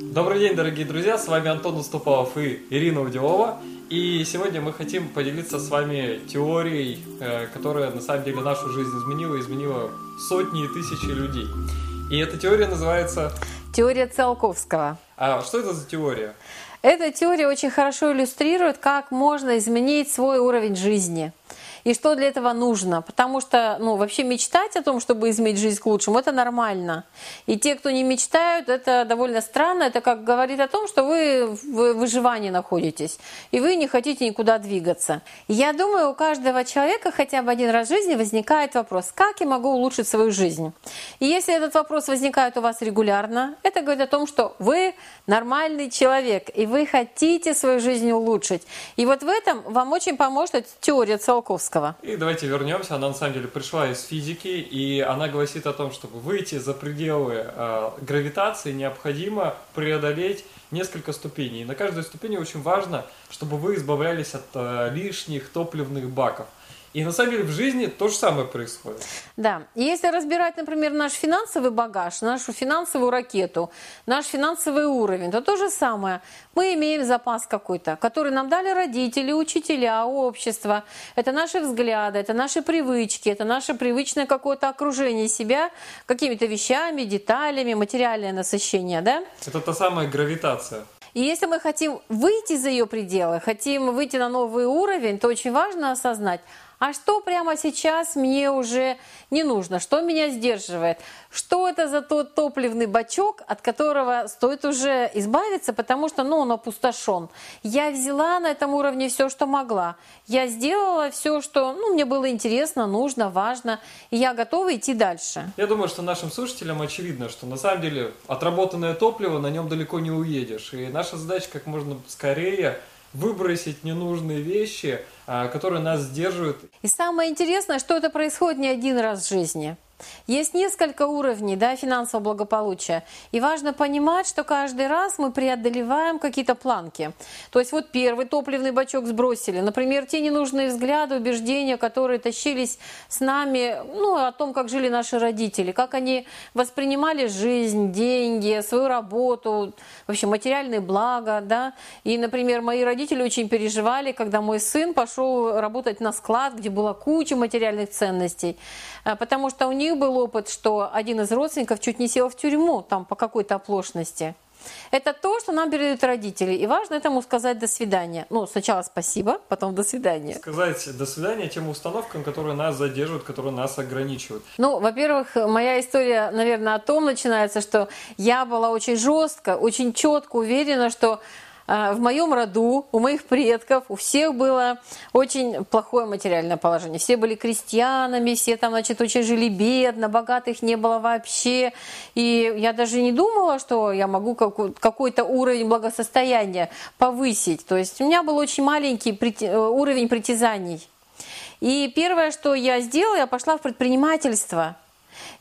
Добрый день, дорогие друзья, с вами Антон Уступалов и Ирина Удилова. И сегодня мы хотим поделиться с вами теорией, э, которая на самом деле нашу жизнь изменила, изменила сотни и тысячи людей. И эта теория называется... Теория Циолковского. А что это за теория? Эта теория очень хорошо иллюстрирует, как можно изменить свой уровень жизни и что для этого нужно. Потому что, ну, вообще мечтать о том, чтобы изменить жизнь к лучшему, это нормально. И те, кто не мечтают, это довольно странно. Это как говорит о том, что вы в выживании находитесь, и вы не хотите никуда двигаться. я думаю, у каждого человека хотя бы один раз в жизни возникает вопрос, как я могу улучшить свою жизнь? И если этот вопрос возникает у вас регулярно, это говорит о том, что вы нормальный человек, и вы хотите свою жизнь улучшить. И вот в этом вам очень поможет теория Циолковского. Чайковского. И давайте вернемся. Она на самом деле пришла из физики, и она гласит о том, чтобы выйти за пределы э, гравитации, необходимо преодолеть несколько ступеней. И на каждой ступени очень важно, чтобы вы избавлялись от э, лишних топливных баков. И на самом деле в жизни то же самое происходит. Да. И если разбирать, например, наш финансовый багаж, нашу финансовую ракету, наш финансовый уровень, то то же самое. Мы имеем запас какой-то, который нам дали родители, учителя, общество. Это наши взгляды, это наши привычки, это наше привычное какое-то окружение себя какими-то вещами, деталями, материальное насыщение. Да? Это та самая гравитация. И если мы хотим выйти за ее пределы, хотим выйти на новый уровень, то очень важно осознать, а что прямо сейчас мне уже не нужно, что меня сдерживает, что это за тот топливный бачок, от которого стоит уже избавиться, потому что ну, он опустошен. Я взяла на этом уровне все, что могла. Я сделала все, что ну, мне было интересно, нужно, важно, и я готова идти дальше. Я думаю, что нашим слушателям очевидно, что на самом деле отработанное топливо, на нем далеко не уедешь. И наша задача как можно скорее выбросить ненужные вещи, а, которые нас сдерживают. И самое интересное, что это происходит не один раз в жизни. Есть несколько уровней да, финансового благополучия. И важно понимать, что каждый раз мы преодолеваем какие-то планки. То есть вот первый топливный бачок сбросили. Например, те ненужные взгляды, убеждения, которые тащились с нами, ну, о том, как жили наши родители, как они воспринимали жизнь, деньги, свою работу, вообще материальные блага. Да? И, например, мои родители очень переживали, когда мой сын пошел работать на склад, где была куча материальных ценностей. А, потому что у них был опыт, что один из родственников чуть не сел в тюрьму там по какой-то оплошности. Это то, что нам передают родители. И важно этому сказать «до свидания». Ну, сначала спасибо, потом «до свидания». Сказать «до свидания» тем установкам, которые нас задерживают, которые нас ограничивают. Ну, во-первых, моя история, наверное, о том начинается, что я была очень жестко, очень четко уверена, что в моем роду, у моих предков, у всех было очень плохое материальное положение. Все были крестьянами, все там, значит, очень жили бедно, богатых не было вообще. И я даже не думала, что я могу какой-то уровень благосостояния повысить. То есть у меня был очень маленький э, уровень притязаний. И первое, что я сделала, я пошла в предпринимательство –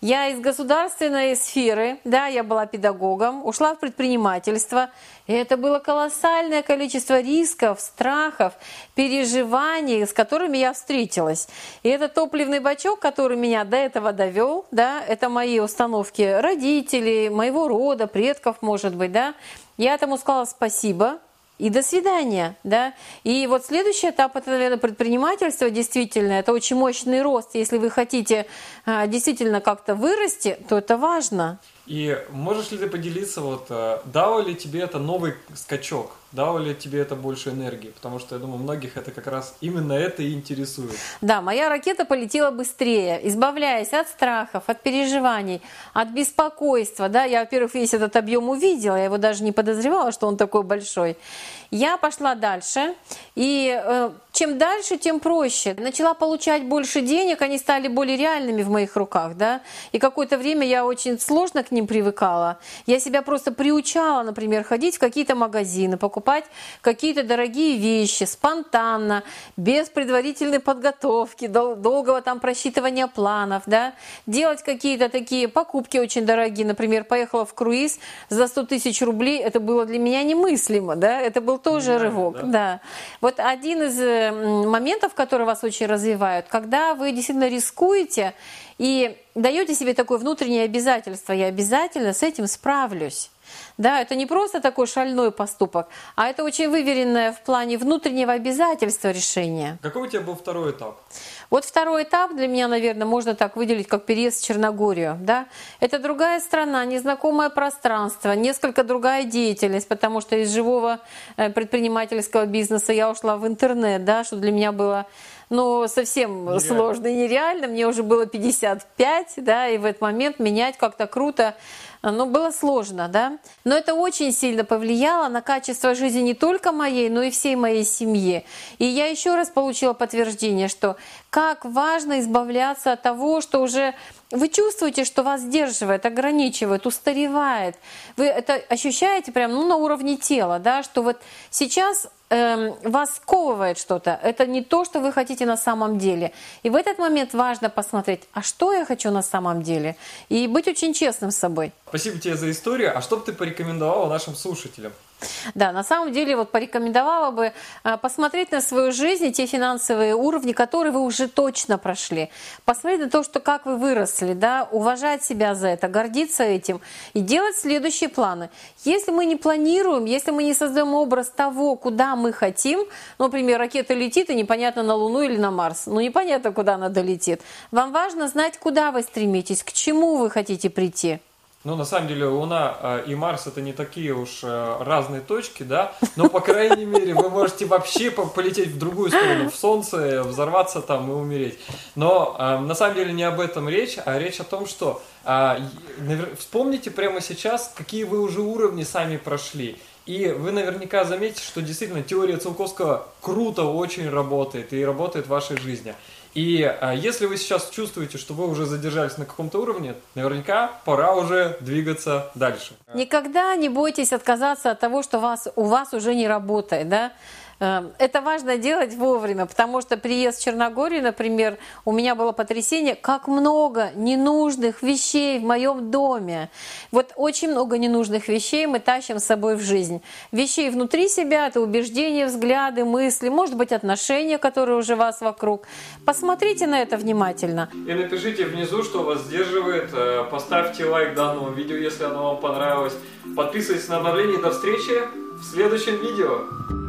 я из государственной сферы, да, я была педагогом, ушла в предпринимательство. И это было колоссальное количество рисков, страхов, переживаний, с которыми я встретилась. И этот топливный бачок, который меня до этого довел, да, это мои установки родителей, моего рода, предков, может быть, да. Я этому сказала спасибо, и до свидания, да. И вот следующий этап это, наверное, предпринимательство. Действительно, это очень мощный рост. Если вы хотите а, действительно как-то вырасти, то это важно. И можешь ли ты поделиться, вот, э, дало ли тебе это новый скачок? Дало ли тебе это больше энергии? Потому что, я думаю, многих это как раз именно это и интересует. Да, моя ракета полетела быстрее, избавляясь от страхов, от переживаний, от беспокойства. Да, я, во-первых, весь этот объем увидела, я его даже не подозревала, что он такой большой. Я пошла дальше, и э, чем дальше, тем проще. Начала получать больше денег, они стали более реальными в моих руках, да. И какое-то время я очень сложно к ним привыкала. Я себя просто приучала, например, ходить в какие-то магазины, покупать какие-то дорогие вещи спонтанно, без предварительной подготовки, долгого там просчитывания планов, да. Делать какие-то такие покупки очень дорогие. Например, поехала в круиз за 100 тысяч рублей. Это было для меня немыслимо, да. Это был тоже да, рывок, да. да. Вот один из моментов, которые вас очень развивают, когда вы действительно рискуете и даете себе такое внутреннее обязательство, я обязательно с этим справлюсь. Да, это не просто такой шальной поступок, а это очень выверенное в плане внутреннего обязательства решение. Какой у тебя был второй этап? Вот второй этап для меня, наверное, можно так выделить, как переезд в Черногорию. Да? Это другая страна, незнакомое пространство, несколько другая деятельность, потому что из живого э, предпринимательского бизнеса я ушла в интернет, да, что для меня было ну, совсем нереально. сложно и нереально. Мне уже было 55, да, и в этот момент менять как-то круто ну, было сложно, да. Но это очень сильно повлияло на качество жизни не только моей, но и всей моей семьи. И я еще раз получила подтверждение, что как важно избавляться от того, что уже вы чувствуете, что вас сдерживает, ограничивает, устаревает. Вы это ощущаете прямо ну, на уровне тела, да, что вот сейчас эм, вас сковывает что-то. Это не то, что вы хотите на самом деле. И в этот момент важно посмотреть, а что я хочу на самом деле? И быть очень честным с собой. Спасибо тебе за историю. А что бы ты порекомендовала нашим слушателям? Да, на самом деле вот порекомендовала бы а, посмотреть на свою жизнь и те финансовые уровни, которые вы уже точно прошли. Посмотреть на то, что как вы выросли, да, уважать себя за это, гордиться этим и делать следующие планы. Если мы не планируем, если мы не создаем образ того, куда мы хотим, ну, например, ракета летит и непонятно на Луну или на Марс, ну непонятно, куда она долетит. Вам важно знать, куда вы стремитесь, к чему вы хотите прийти. Ну, на самом деле, Луна э, и Марс это не такие уж э, разные точки, да, но, по крайней мере, вы можете вообще полететь в другую сторону, в Солнце, взорваться там и умереть. Но э, на самом деле не об этом речь, а речь о том, что вспомните прямо сейчас, какие вы уже уровни сами прошли. И вы наверняка заметите, что действительно теория Циолковского круто очень работает и работает в вашей жизни. И а, если вы сейчас чувствуете, что вы уже задержались на каком-то уровне, наверняка пора уже двигаться дальше. Никогда не бойтесь отказаться от того, что вас, у вас уже не работает. Да? Эм, это важно делать вовремя, потому что приезд в Черногорию, например, у меня было потрясение, как много ненужных вещей в моем доме. Вот очень много ненужных вещей мы тащим с собой в жизнь. Вещей внутри себя, это убеждения, взгляды, мысли, может быть, отношения, которые уже вас вокруг. Посмотрите на это внимательно. И напишите внизу, что вас сдерживает. Э, поставьте лайк данному видео, если оно вам понравилось. Подписывайтесь на обновление. До встречи в следующем видео.